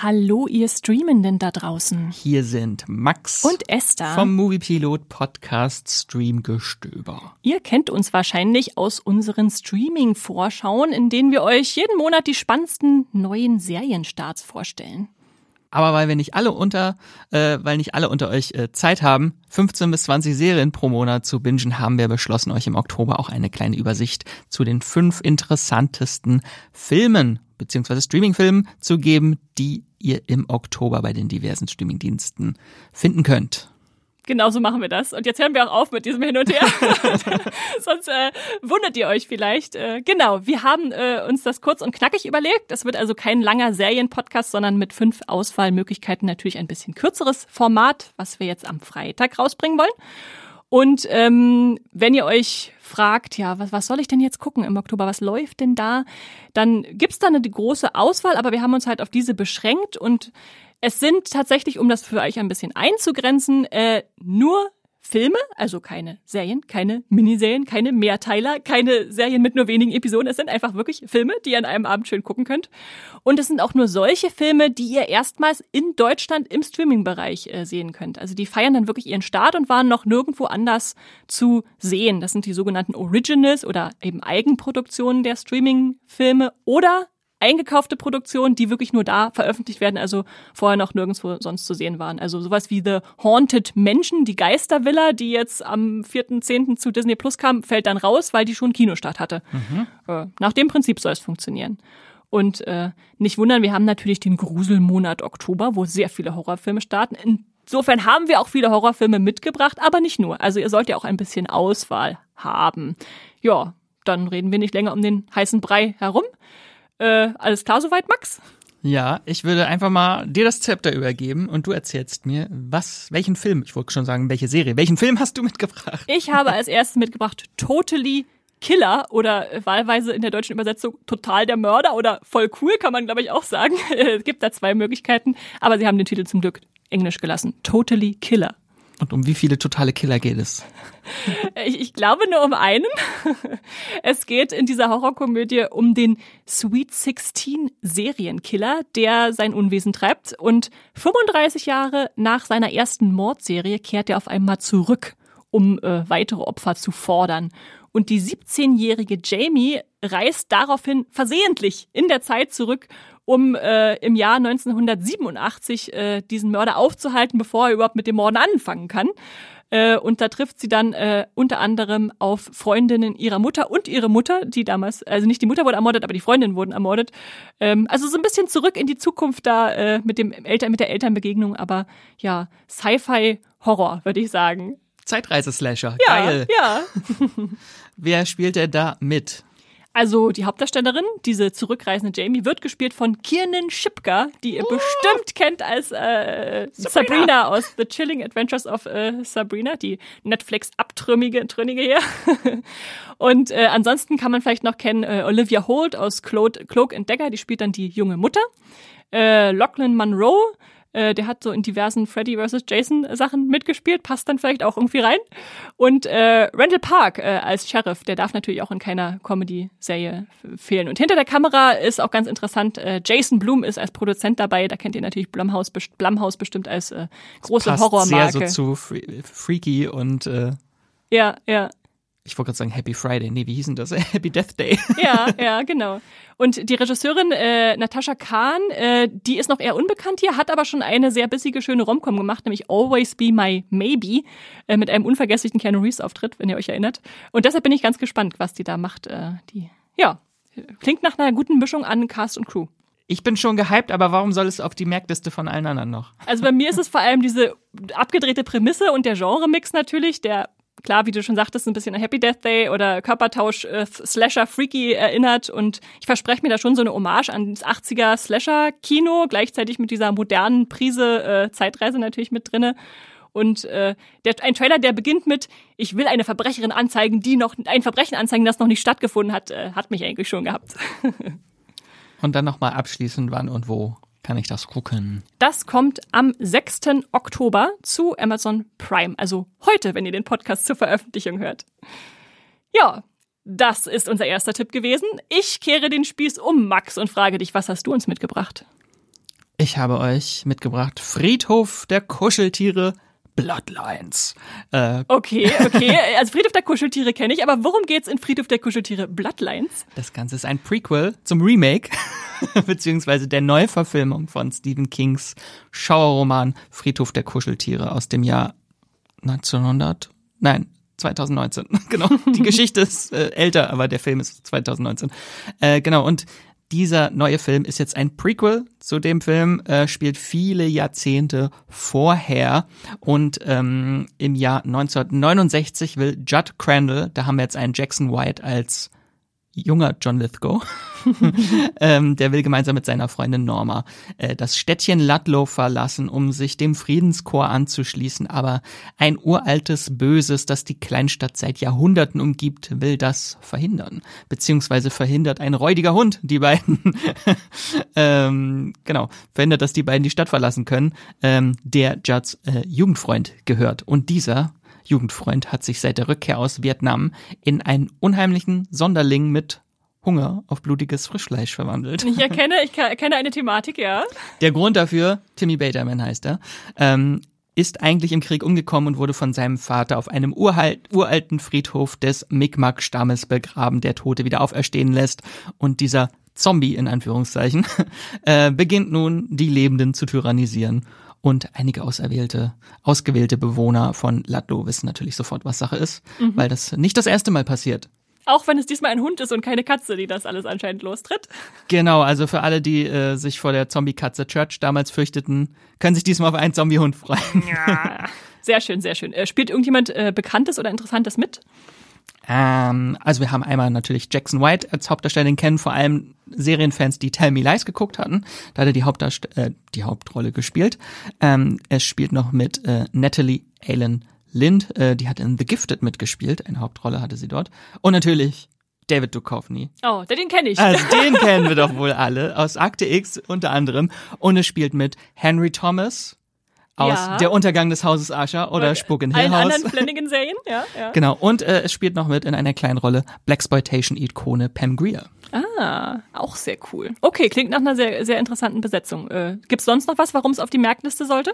Hallo, ihr Streamenden da draußen. Hier sind Max und Esther vom Moviepilot Podcast Streamgestöber. Ihr kennt uns wahrscheinlich aus unseren Streaming-Vorschauen, in denen wir euch jeden Monat die spannendsten neuen Serienstarts vorstellen. Aber weil wir nicht alle unter, äh, weil nicht alle unter euch äh, Zeit haben, 15 bis 20 Serien pro Monat zu bingen, haben wir beschlossen, euch im Oktober auch eine kleine Übersicht zu den fünf interessantesten Filmen beziehungsweise Streamingfilmen zu geben, die ihr im Oktober bei den diversen Streamingdiensten finden könnt. Genau so machen wir das. Und jetzt hören wir auch auf mit diesem Hin und Her. Sonst äh, wundert ihr euch vielleicht. Äh, genau, wir haben äh, uns das kurz und knackig überlegt. Das wird also kein langer Serienpodcast, sondern mit fünf Auswahlmöglichkeiten natürlich ein bisschen kürzeres Format, was wir jetzt am Freitag rausbringen wollen. Und ähm, wenn ihr euch fragt, ja, was, was soll ich denn jetzt gucken im Oktober, was läuft denn da, dann gibt's da eine große Auswahl, aber wir haben uns halt auf diese beschränkt. Und es sind tatsächlich, um das für euch ein bisschen einzugrenzen, äh, nur Filme, also keine Serien, keine Miniserien, keine Mehrteiler, keine Serien mit nur wenigen Episoden. Es sind einfach wirklich Filme, die ihr an einem Abend schön gucken könnt. Und es sind auch nur solche Filme, die ihr erstmals in Deutschland im Streaming-Bereich äh, sehen könnt. Also die feiern dann wirklich ihren Start und waren noch nirgendwo anders zu sehen. Das sind die sogenannten Originals oder eben Eigenproduktionen der Streaming-Filme oder eingekaufte Produktionen, die wirklich nur da veröffentlicht werden, also vorher noch nirgendwo sonst zu sehen waren. Also sowas wie The Haunted Mansion, die Geistervilla, die jetzt am 4.10. zu Disney Plus kam, fällt dann raus, weil die schon Kinostart hatte. Mhm. Äh, nach dem Prinzip soll es funktionieren. Und äh, nicht wundern, wir haben natürlich den Gruselmonat Oktober, wo sehr viele Horrorfilme starten. Insofern haben wir auch viele Horrorfilme mitgebracht, aber nicht nur. Also ihr sollt ja auch ein bisschen Auswahl haben. Ja, dann reden wir nicht länger um den heißen Brei herum. Äh, alles klar soweit, Max? Ja, ich würde einfach mal dir das Zepter übergeben und du erzählst mir, was, welchen Film, ich wollte schon sagen, welche Serie, welchen Film hast du mitgebracht? Ich habe als erstes mitgebracht Totally Killer oder wahlweise in der deutschen Übersetzung total der Mörder oder voll cool, kann man glaube ich auch sagen. es gibt da zwei Möglichkeiten, aber sie haben den Titel zum Glück englisch gelassen. Totally Killer. Und um wie viele totale Killer geht es? Ich, ich, glaube nur um einen. Es geht in dieser Horrorkomödie um den Sweet 16 Serienkiller, der sein Unwesen treibt. Und 35 Jahre nach seiner ersten Mordserie kehrt er auf einmal zurück, um äh, weitere Opfer zu fordern. Und die 17-jährige Jamie reist daraufhin versehentlich in der Zeit zurück um äh, im Jahr 1987 äh, diesen Mörder aufzuhalten, bevor er überhaupt mit dem Morden anfangen kann. Äh, und da trifft sie dann äh, unter anderem auf Freundinnen ihrer Mutter und ihre Mutter, die damals, also nicht die Mutter wurde ermordet, aber die Freundinnen wurden ermordet. Ähm, also so ein bisschen zurück in die Zukunft da äh, mit dem Eltern, mit der Elternbegegnung, aber ja, Sci-Fi-Horror, würde ich sagen. Zeitreise-Slasher, ja, geil. Ja. Wer spielt er da mit? Also die Hauptdarstellerin, diese zurückreisende Jamie, wird gespielt von Kiernan Shipka, die ihr oh. bestimmt kennt als äh, Sabrina. Sabrina. aus The Chilling Adventures of äh, Sabrina, die Netflix-abtrünnige Trünnige hier. Und äh, ansonsten kann man vielleicht noch kennen äh, Olivia Holt aus Cloak and Dagger, die spielt dann die junge Mutter. Äh, Lachlan Monroe, äh, der hat so in diversen Freddy vs. Jason Sachen mitgespielt, passt dann vielleicht auch irgendwie rein. Und äh, Randall Park äh, als Sheriff, der darf natürlich auch in keiner Comedy-Serie fehlen. Und hinter der Kamera ist auch ganz interessant, äh, Jason Blum ist als Produzent dabei. Da kennt ihr natürlich Blumhouse, Blumhouse bestimmt als äh, große passt Horrormarke. Sehr so zu Freaky und äh ja, ja ich wollte gerade sagen Happy Friday, nee, wie hieß denn das? Happy Death Day. Ja, ja, genau. Und die Regisseurin äh, Natascha Kahn, äh, die ist noch eher unbekannt hier, hat aber schon eine sehr bissige, schöne Romcom gemacht, nämlich Always Be My Maybe, äh, mit einem unvergesslichen Keanu Reeves-Auftritt, wenn ihr euch erinnert. Und deshalb bin ich ganz gespannt, was die da macht. Äh, die, ja, klingt nach einer guten Mischung an Cast und Crew. Ich bin schon gehypt, aber warum soll es auf die Merkliste von allen anderen noch? Also bei mir ist es vor allem diese abgedrehte Prämisse und der Genre-Mix natürlich, der klar, wie du schon sagtest, ein bisschen an Happy Death Day oder Körpertausch äh, Slasher Freaky erinnert und ich verspreche mir da schon so eine Hommage an das 80er Slasher Kino, gleichzeitig mit dieser modernen Prise äh, Zeitreise natürlich mit drinne. Und äh, der, ein Trailer, der beginnt mit, ich will eine Verbrecherin anzeigen, die noch ein Verbrechen anzeigen, das noch nicht stattgefunden hat, äh, hat mich eigentlich schon gehabt. und dann nochmal abschließend, wann und wo kann ich das gucken? Das kommt am 6. Oktober zu Amazon Prime, also heute, wenn ihr den Podcast zur Veröffentlichung hört. Ja, das ist unser erster Tipp gewesen. Ich kehre den Spieß um, Max, und frage dich, was hast du uns mitgebracht? Ich habe euch mitgebracht Friedhof der Kuscheltiere Bloodlines. Äh, okay, okay. Also Friedhof der Kuscheltiere kenne ich, aber worum geht's in Friedhof der Kuscheltiere Bloodlines? Das Ganze ist ein Prequel zum Remake, beziehungsweise der Neuverfilmung von Stephen Kings Schauerroman Friedhof der Kuscheltiere aus dem Jahr 1900, nein, 2019. genau. Die Geschichte ist äh, älter, aber der Film ist 2019. Äh, genau. Und dieser neue Film ist jetzt ein Prequel zu dem Film, äh, spielt viele Jahrzehnte vorher. Und ähm, im Jahr 1969 will Judd Crandall, da haben wir jetzt einen Jackson White als junger John Lithgow, ähm, der will gemeinsam mit seiner Freundin Norma äh, das Städtchen Ludlow verlassen, um sich dem Friedenschor anzuschließen. Aber ein uraltes Böses, das die Kleinstadt seit Jahrhunderten umgibt, will das verhindern. Beziehungsweise verhindert ein räudiger Hund die beiden, ähm, genau, verhindert, dass die beiden die Stadt verlassen können, ähm, der Judds äh, Jugendfreund gehört. Und dieser Jugendfreund hat sich seit der Rückkehr aus Vietnam in einen unheimlichen Sonderling mit Hunger auf blutiges Frischfleisch verwandelt. Ich erkenne, ich erkenne eine Thematik, ja. Der Grund dafür, Timmy Baterman heißt er, ähm, ist eigentlich im Krieg umgekommen und wurde von seinem Vater auf einem uralt, uralten Friedhof des Mi'kmaq-Stammes begraben, der Tote wieder auferstehen lässt. Und dieser Zombie, in Anführungszeichen, äh, beginnt nun, die Lebenden zu tyrannisieren und einige auserwählte, ausgewählte Bewohner von Ladlo wissen natürlich sofort, was Sache ist, mhm. weil das nicht das erste Mal passiert. Auch wenn es diesmal ein Hund ist und keine Katze, die das alles anscheinend lostritt. Genau, also für alle, die äh, sich vor der Zombie-Katze Church damals fürchteten, können sich diesmal auf einen Zombie-Hund freuen. Ja. Sehr schön, sehr schön. Äh, spielt irgendjemand äh, Bekanntes oder Interessantes mit? Ähm, also wir haben einmal natürlich Jackson White als Hauptdarsteller, den kennen vor allem Serienfans, die Tell Me Lies geguckt hatten. Da hat er die, Hauptdarst äh, die Hauptrolle gespielt. Ähm, er spielt noch mit äh, Natalie Allen Lind, äh, die hat in The Gifted mitgespielt, eine Hauptrolle hatte sie dort. Und natürlich David Duchovny. Oh, den kenne ich. Also den kennen wir doch wohl alle, aus Akte X unter anderem. Und es spielt mit Henry Thomas, aus ja. Der Untergang des Hauses Asher oder Spuk in Hill House. Allen anderen Flanagan-Serien, ja, ja. Genau, und äh, es spielt noch mit in einer kleinen Rolle Blaxploitation-Ikone Pam Greer. Ah, auch sehr cool. Okay, klingt nach einer sehr, sehr interessanten Besetzung. Äh, Gibt sonst noch was, warum es auf die Merkliste sollte?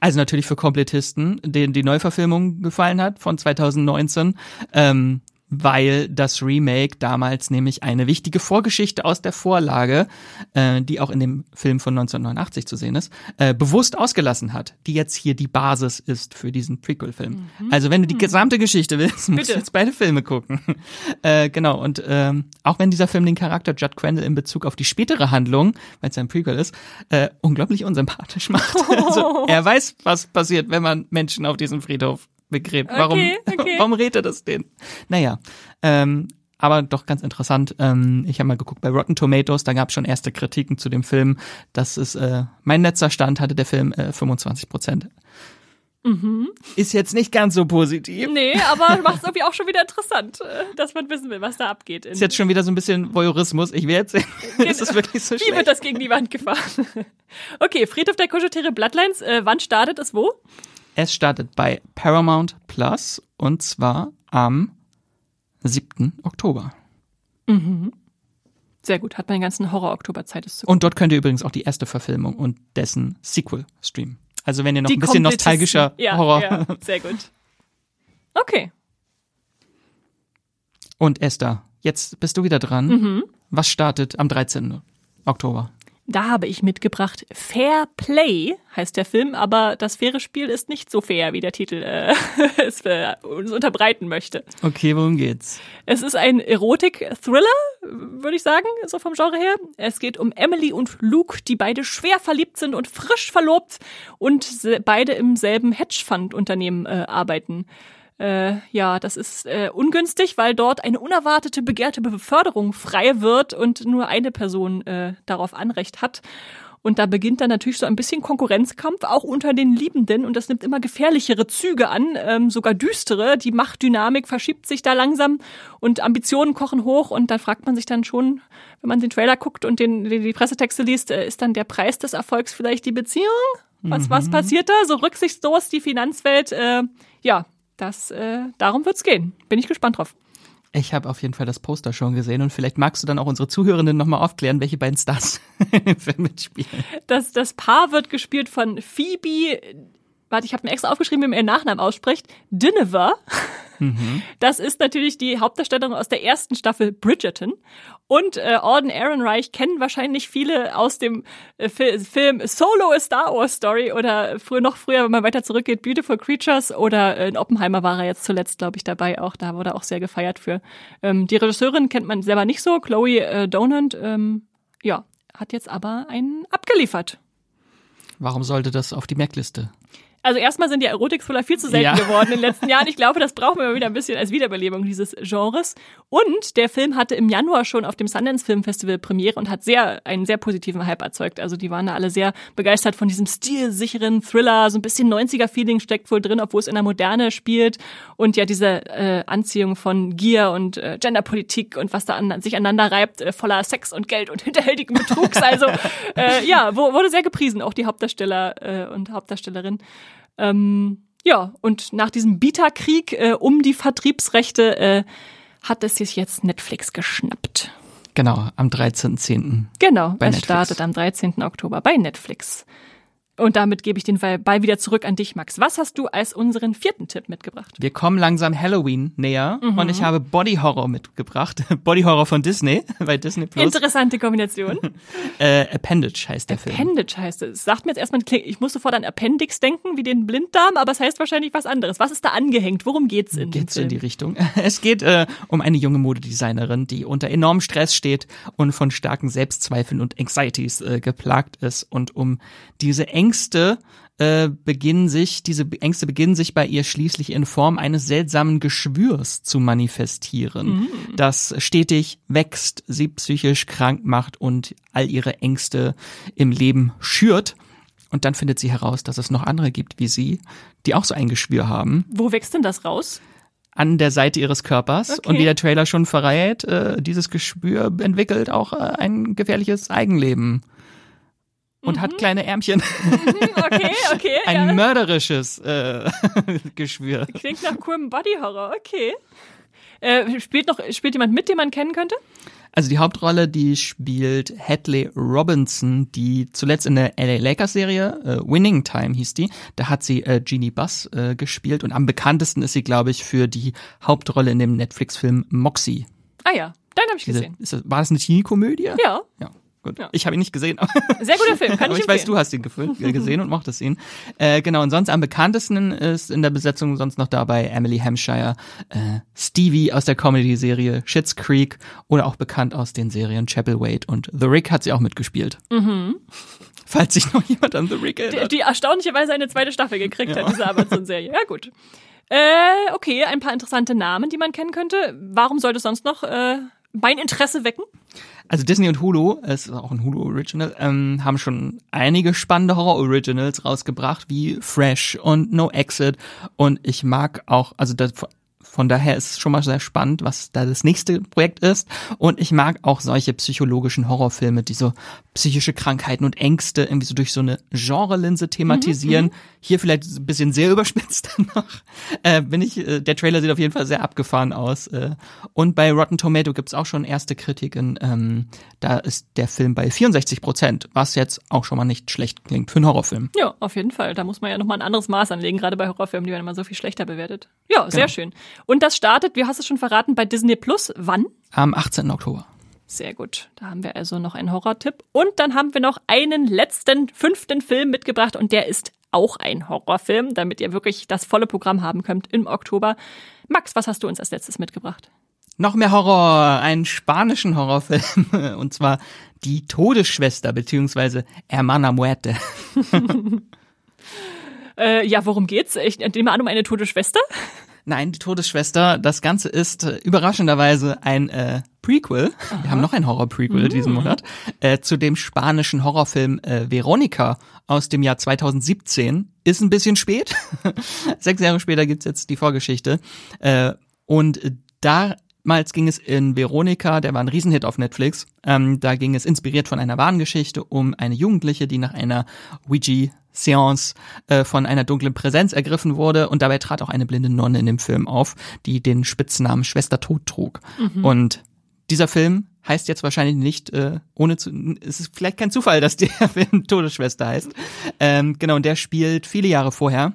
Also natürlich für Komplettisten, denen die Neuverfilmung gefallen hat von 2019. Ähm, weil das Remake damals nämlich eine wichtige Vorgeschichte aus der Vorlage, äh, die auch in dem Film von 1989 zu sehen ist, äh, bewusst ausgelassen hat, die jetzt hier die Basis ist für diesen Prequel-Film. Mhm. Also wenn du die gesamte Geschichte willst, musst Bitte. du jetzt beide Filme gucken. äh, genau, und ähm, auch wenn dieser Film den Charakter Judd Crandall in Bezug auf die spätere Handlung, weil es ein Prequel ist, äh, unglaublich unsympathisch macht. also er weiß, was passiert, wenn man Menschen auf diesem Friedhof begräbt. Warum, okay, okay. warum redet er das denn? Naja, ähm, aber doch ganz interessant. Ähm, ich habe mal geguckt bei Rotten Tomatoes, da gab es schon erste Kritiken zu dem Film. Das ist äh, mein letzter Stand hatte der Film äh, 25 Prozent. Mhm. Ist jetzt nicht ganz so positiv. Nee, aber macht es irgendwie auch schon wieder interessant, äh, dass man wissen will, was da abgeht. Ist jetzt schon wieder so ein bisschen Voyeurismus. Ich werde sehen. Genau. ist es wirklich so Wie schlecht? wird das gegen die Wand gefahren? okay, Friedhof der Kuscheltiere Bloodlines. Äh, wann startet es wo? Es startet bei Paramount Plus und zwar am 7. Oktober. Mhm. Sehr gut, hat man den ganzen Horror-Oktober-Zeit. Und dort könnt ihr übrigens auch die erste Verfilmung und dessen Sequel streamen. Also wenn ihr noch die ein bisschen nostalgischer ja, Horror. Ja, sehr gut. Okay. Und Esther, jetzt bist du wieder dran. Mhm. Was startet am 13. Oktober? Da habe ich mitgebracht Fair Play heißt der Film, aber das faire Spiel ist nicht so fair, wie der Titel äh, es äh, uns unterbreiten möchte. Okay, worum geht's? Es ist ein Erotik-Thriller, würde ich sagen, so vom Genre her. Es geht um Emily und Luke, die beide schwer verliebt sind und frisch verlobt und beide im selben Hedgefund-Unternehmen äh, arbeiten. Äh, ja, das ist äh, ungünstig, weil dort eine unerwartete begehrte Beförderung frei wird und nur eine Person äh, darauf Anrecht hat. Und da beginnt dann natürlich so ein bisschen Konkurrenzkampf, auch unter den Liebenden. Und das nimmt immer gefährlichere Züge an, ähm, sogar düstere. Die Machtdynamik verschiebt sich da langsam und Ambitionen kochen hoch. Und dann fragt man sich dann schon, wenn man den Trailer guckt und den, die Pressetexte liest, äh, ist dann der Preis des Erfolgs vielleicht die Beziehung? Was, mhm. was passiert da? So rücksichtslos die Finanzwelt. Äh, ja, das, äh, darum wird's gehen. Bin ich gespannt drauf. Ich habe auf jeden Fall das Poster schon gesehen und vielleicht magst du dann auch unsere Zuhörenden nochmal aufklären, welche beiden Stars im Film mitspielen. Das, das Paar wird gespielt von Phoebe, warte, ich habe mir extra aufgeschrieben, wie man ihren Nachnamen ausspricht, Dinever. Mhm. Das ist natürlich die Hauptdarstellerin aus der ersten Staffel Bridgerton. Und äh, Alden Ehrenreich kennen wahrscheinlich viele aus dem äh, Film Solo A Star Wars Story oder früher noch früher, wenn man weiter zurückgeht, Beautiful Creatures oder äh, in Oppenheimer war er jetzt zuletzt, glaube ich, dabei auch. Da wurde er auch sehr gefeiert für. Ähm, die Regisseurin kennt man selber nicht so, Chloe äh, Donant. Ähm, ja, hat jetzt aber einen abgeliefert. Warum sollte das auf die Merkliste? Also erstmal sind die Erotik-Thriller viel zu selten ja. geworden in den letzten Jahren. Ich glaube, das brauchen wir mal wieder ein bisschen als Wiederbelebung dieses Genres. Und der Film hatte im Januar schon auf dem Sundance Film Festival Premiere und hat sehr einen sehr positiven Hype erzeugt. Also die waren da alle sehr begeistert von diesem stilsicheren Thriller. So ein bisschen 90er-Feeling steckt wohl drin, obwohl es in der Moderne spielt. Und ja, diese äh, Anziehung von Gier und äh, Genderpolitik und was da an, sich aneinander reibt, äh, voller Sex und Geld und hinterhältigen Betrugs. Also äh, ja, wurde sehr gepriesen, auch die Hauptdarsteller äh, und Hauptdarstellerin. Ähm, ja, und nach diesem Bieterkrieg äh, um die Vertriebsrechte äh, hat es sich jetzt Netflix geschnappt. Genau, am 13.10. Genau, es Netflix. startet am 13. Oktober bei Netflix. Und damit gebe ich den Ball wieder zurück an dich, Max. Was hast du als unseren vierten Tipp mitgebracht? Wir kommen langsam Halloween näher mhm. und ich habe Body Horror mitgebracht. Body Horror von Disney, bei Disney Plus. Interessante Kombination. äh, Appendage heißt der Film. Appendage heißt es. Sagt mir jetzt erstmal, ich muss sofort an Appendix denken, wie den Blinddarm, aber es heißt wahrscheinlich was anderes. Was ist da angehängt? Worum geht's in Geht's in die Richtung? Es geht äh, um eine junge Modedesignerin, die unter enormem Stress steht und von starken Selbstzweifeln und Anxieties äh, geplagt ist und um diese Ängste äh, beginnen sich, diese Ängste beginnen sich bei ihr schließlich in Form eines seltsamen Geschwürs zu manifestieren, mhm. das stetig wächst, sie psychisch krank macht und all ihre Ängste im Leben schürt. Und dann findet sie heraus, dass es noch andere gibt wie sie, die auch so ein Geschwür haben. Wo wächst denn das raus? an der Seite ihres Körpers. Okay. Und wie der Trailer schon verrät, äh, dieses Geschwür entwickelt auch äh, ein gefährliches Eigenleben und mhm. hat kleine Ärmchen. Okay, okay. Ein ja. mörderisches äh, Geschwür. Klingt nach coolem Body Horror, okay. Äh, spielt noch, spielt jemand mit, den man kennen könnte? Also die Hauptrolle, die spielt Hadley Robinson, die zuletzt in der LA Lakers Serie äh, Winning Time hieß die. Da hat sie äh, Jeannie Buss äh, gespielt und am bekanntesten ist sie, glaube ich, für die Hauptrolle in dem Netflix-Film Moxie. Ah ja, dann habe ich Diese, gesehen. Das, war das eine Teenie-Komödie? Ja. Ja. Gut. Ja. Ich habe ihn nicht gesehen. Sehr guter Film, kann aber ich ich weiß, du hast ihn gesehen und mochtest ihn. Äh, genau, und sonst am bekanntesten ist in der Besetzung sonst noch dabei Emily Hampshire, äh, Stevie aus der Comedy-Serie Schitt's Creek oder auch bekannt aus den Serien Chapel Wade und The Rick hat sie auch mitgespielt. Mhm. Falls sich noch jemand an The Rick erinnert. Die, die erstaunlicherweise eine zweite Staffel gekriegt ja. hat, diese Amazon-Serie. Ja, gut. Äh, okay, ein paar interessante Namen, die man kennen könnte. Warum sollte es sonst noch äh, mein Interesse wecken? Also Disney und Hulu, es ist auch ein Hulu Original, ähm, haben schon einige spannende Horror Originals rausgebracht, wie Fresh und No Exit. Und ich mag auch, also das, von daher ist es schon mal sehr spannend, was da das nächste Projekt ist. Und ich mag auch solche psychologischen Horrorfilme, die so psychische Krankheiten und Ängste irgendwie so durch so eine Genrelinse thematisieren. Mhm, mhm. Hier vielleicht ein bisschen sehr überspitzt noch. Äh, bin ich, äh, der Trailer sieht auf jeden Fall sehr abgefahren aus. Äh, und bei Rotten Tomato gibt's auch schon erste Kritiken. Ähm, da ist der Film bei 64 Prozent, was jetzt auch schon mal nicht schlecht klingt für einen Horrorfilm. Ja, auf jeden Fall. Da muss man ja nochmal ein anderes Maß anlegen, gerade bei Horrorfilmen, die werden immer so viel schlechter bewertet. Ja, sehr genau. schön. Und das startet, wie hast du es schon verraten, bei Disney Plus. Wann? Am 18. Oktober. Sehr gut. Da haben wir also noch einen Horrortipp. Und dann haben wir noch einen letzten, fünften Film mitgebracht und der ist auch ein Horrorfilm, damit ihr wirklich das volle Programm haben könnt im Oktober. Max, was hast du uns als letztes mitgebracht? Noch mehr Horror, einen spanischen Horrorfilm, und zwar Die Todesschwester, beziehungsweise Hermana Muerte. äh, ja, worum geht's? Ich nehme an um eine tote Schwester. Nein, die Todesschwester. Das Ganze ist äh, überraschenderweise ein äh, Prequel. Aha. Wir haben noch ein Horror-Prequel mhm. diesen Monat äh, zu dem spanischen Horrorfilm äh, Veronica aus dem Jahr 2017. Ist ein bisschen spät. Sechs Jahre später gibt's jetzt die Vorgeschichte. Äh, und damals ging es in Veronica, der war ein Riesenhit auf Netflix. Ähm, da ging es inspiriert von einer wahren Geschichte um eine Jugendliche, die nach einer Ouija Seance äh, von einer dunklen Präsenz ergriffen wurde und dabei trat auch eine blinde Nonne in dem Film auf, die den Spitznamen Schwester Tod trug. Mhm. Und dieser Film heißt jetzt wahrscheinlich nicht, äh, ohne zu, es ist vielleicht kein Zufall, dass der Film Todesschwester heißt. Ähm, genau, und der spielt viele Jahre vorher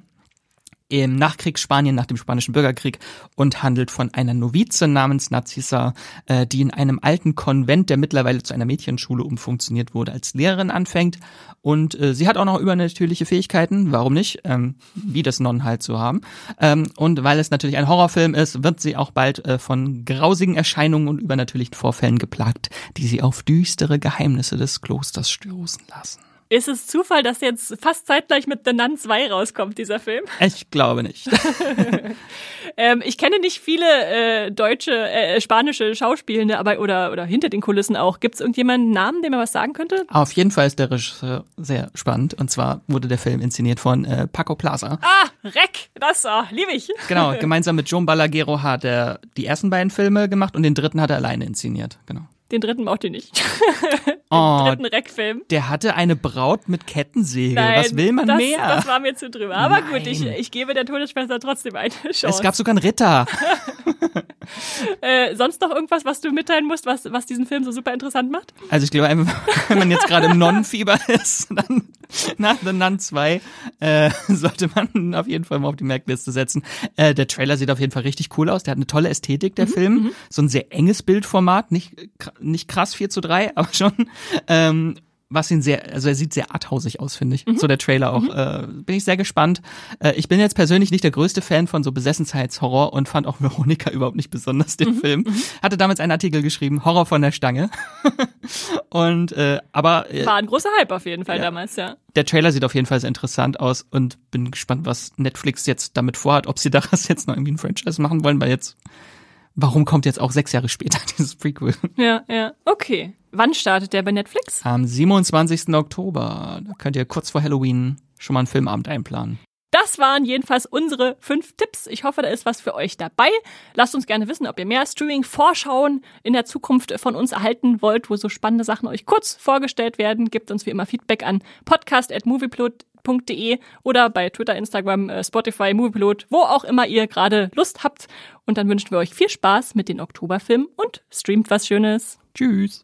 im Nachkriegsspanien nach dem Spanischen Bürgerkrieg und handelt von einer Novize namens Narcissa, äh, die in einem alten Konvent, der mittlerweile zu einer Mädchenschule umfunktioniert wurde, als Lehrerin anfängt. Und äh, sie hat auch noch übernatürliche Fähigkeiten, warum nicht, ähm, wie das Nonnen halt so haben. Ähm, und weil es natürlich ein Horrorfilm ist, wird sie auch bald äh, von grausigen Erscheinungen und übernatürlichen Vorfällen geplagt, die sie auf düstere Geheimnisse des Klosters stoßen lassen. Ist es Zufall, dass jetzt fast zeitgleich mit The Nun 2 rauskommt, dieser Film? Ich glaube nicht. ähm, ich kenne nicht viele äh, deutsche, äh, spanische Schauspielende, aber oder, oder hinter den Kulissen auch. Gibt es irgendjemanden Namen, dem er was sagen könnte? Auf jeden Fall ist der Regisseur sehr spannend. Und zwar wurde der Film inszeniert von äh, Paco Plaza. Ah, Reck, das oh, liebe ich. Genau, gemeinsam mit John Balaguero hat er die ersten beiden Filme gemacht und den dritten hat er alleine inszeniert. Genau. Den dritten mochte ich nicht. Den oh, dritten Reckfilm. Der hatte eine Braut mit Kettensäge. Nein, Was will man das, mehr? Das war mir zu drüber. Aber Nein. gut, ich, ich gebe der Todesschwester trotzdem eine Chance. Es gab sogar einen Ritter. äh, sonst noch irgendwas, was du mitteilen musst, was, was diesen Film so super interessant macht? Also ich glaube, wenn man jetzt gerade im Nonnenfieber ist, dann nach The Nun 2 äh, sollte man auf jeden Fall mal auf die Merkliste setzen. Äh, der Trailer sieht auf jeden Fall richtig cool aus. Der hat eine tolle Ästhetik, der mhm, Film. Mhm. So ein sehr enges Bildformat, nicht nicht krass 4 zu 3, aber schon. Ähm, was ihn sehr, also er sieht sehr arthausig aus, finde ich. Mhm. So der Trailer auch. Mhm. Äh, bin ich sehr gespannt. Äh, ich bin jetzt persönlich nicht der größte Fan von so Besessenheitshorror und fand auch Veronika überhaupt nicht besonders den mhm. Film. Mhm. Hatte damals einen Artikel geschrieben, Horror von der Stange. und äh, aber äh, war ein großer Hype auf jeden Fall ja. damals, ja. Der Trailer sieht auf jeden Fall sehr interessant aus und bin gespannt, was Netflix jetzt damit vorhat, ob sie daraus jetzt noch irgendwie ein Franchise machen wollen, weil jetzt warum kommt jetzt auch sechs Jahre später dieses Prequel? Ja, ja. Okay. Wann startet der bei Netflix? Am 27. Oktober. Da könnt ihr kurz vor Halloween schon mal einen Filmabend einplanen. Das waren jedenfalls unsere fünf Tipps. Ich hoffe, da ist was für euch dabei. Lasst uns gerne wissen, ob ihr mehr Streaming-Vorschauen in der Zukunft von uns erhalten wollt, wo so spannende Sachen euch kurz vorgestellt werden. Gebt uns wie immer Feedback an podcast.movieplot moviepilot.de oder bei Twitter, Instagram, äh, Spotify, Moviepilot, wo auch immer ihr gerade Lust habt. Und dann wünschen wir euch viel Spaß mit den Oktoberfilmen und streamt was Schönes. Tschüss.